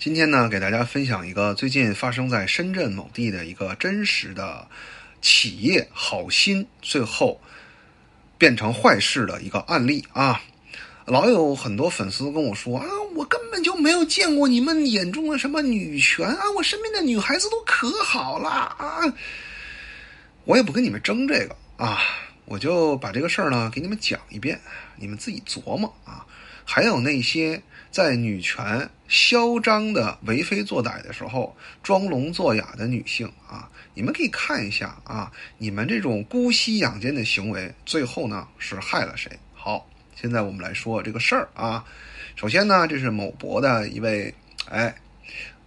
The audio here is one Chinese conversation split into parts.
今天呢，给大家分享一个最近发生在深圳某地的一个真实的企业好心最后变成坏事的一个案例啊。老有很多粉丝跟我说啊，我根本就没有见过你们眼中的什么女权啊，我身边的女孩子都可好了啊。我也不跟你们争这个啊，我就把这个事儿呢给你们讲一遍，你们自己琢磨啊。还有那些在女权嚣张的为非作歹的时候装聋作哑的女性啊，你们可以看一下啊，你们这种姑息养奸的行为，最后呢是害了谁？好，现在我们来说这个事儿啊。首先呢，这是某博的一位哎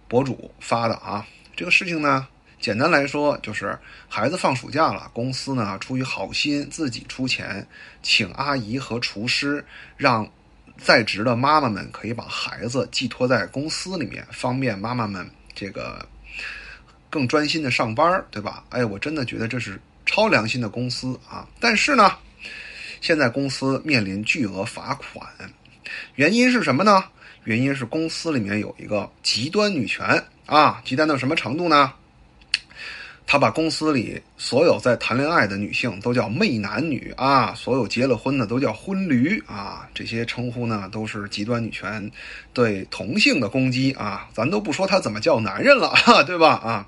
博主发的啊，这个事情呢，简单来说就是孩子放暑假了，公司呢出于好心自己出钱请阿姨和厨师让。在职的妈妈们可以把孩子寄托在公司里面，方便妈妈们这个更专心的上班，对吧？哎，我真的觉得这是超良心的公司啊！但是呢，现在公司面临巨额罚款，原因是什么呢？原因是公司里面有一个极端女权啊，极端到什么程度呢？他把公司里所有在谈恋爱的女性都叫媚男女啊，所有结了婚的都叫婚驴啊，这些称呼呢都是极端女权对同性的攻击啊，咱都不说他怎么叫男人了，哈，对吧？啊，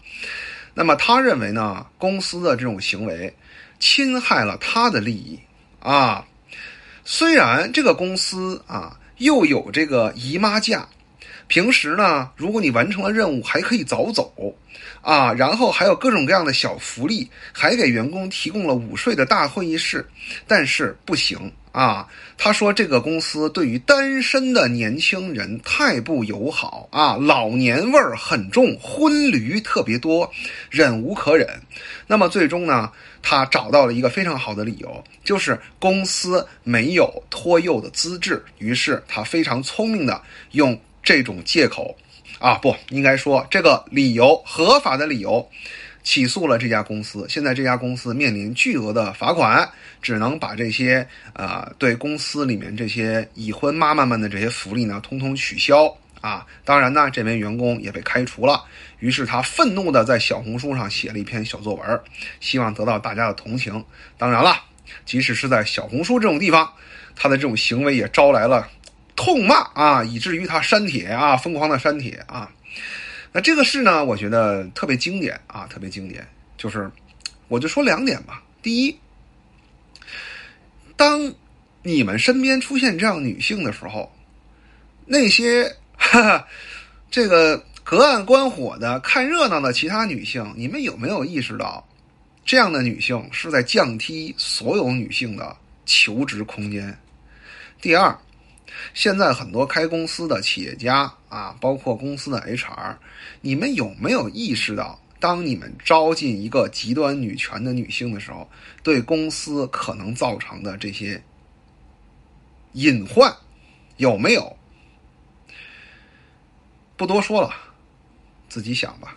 那么他认为呢，公司的这种行为侵害了他的利益啊，虽然这个公司啊又有这个姨妈假。平时呢，如果你完成了任务，还可以早走，啊，然后还有各种各样的小福利，还给员工提供了午睡的大会议室，但是不行啊。他说这个公司对于单身的年轻人太不友好啊，老年味儿很重，婚驴特别多，忍无可忍。那么最终呢，他找到了一个非常好的理由，就是公司没有托幼的资质，于是他非常聪明的用。这种借口，啊，不应该说这个理由合法的理由，起诉了这家公司。现在这家公司面临巨额的罚款，只能把这些啊对公司里面这些已婚妈妈们的这些福利呢，通通取消啊。当然呢，这名员工也被开除了。于是他愤怒的在小红书上写了一篇小作文，希望得到大家的同情。当然了，即使是在小红书这种地方，他的这种行为也招来了。痛骂啊，以至于他删帖啊，疯狂的删帖啊。那这个事呢，我觉得特别经典啊，特别经典。就是，我就说两点吧。第一，当你们身边出现这样女性的时候，那些哈哈 这个隔岸观火的看热闹的其他女性，你们有没有意识到，这样的女性是在降低所有女性的求职空间？第二。现在很多开公司的企业家啊，包括公司的 HR，你们有没有意识到，当你们招进一个极端女权的女性的时候，对公司可能造成的这些隐患，有没有？不多说了，自己想吧。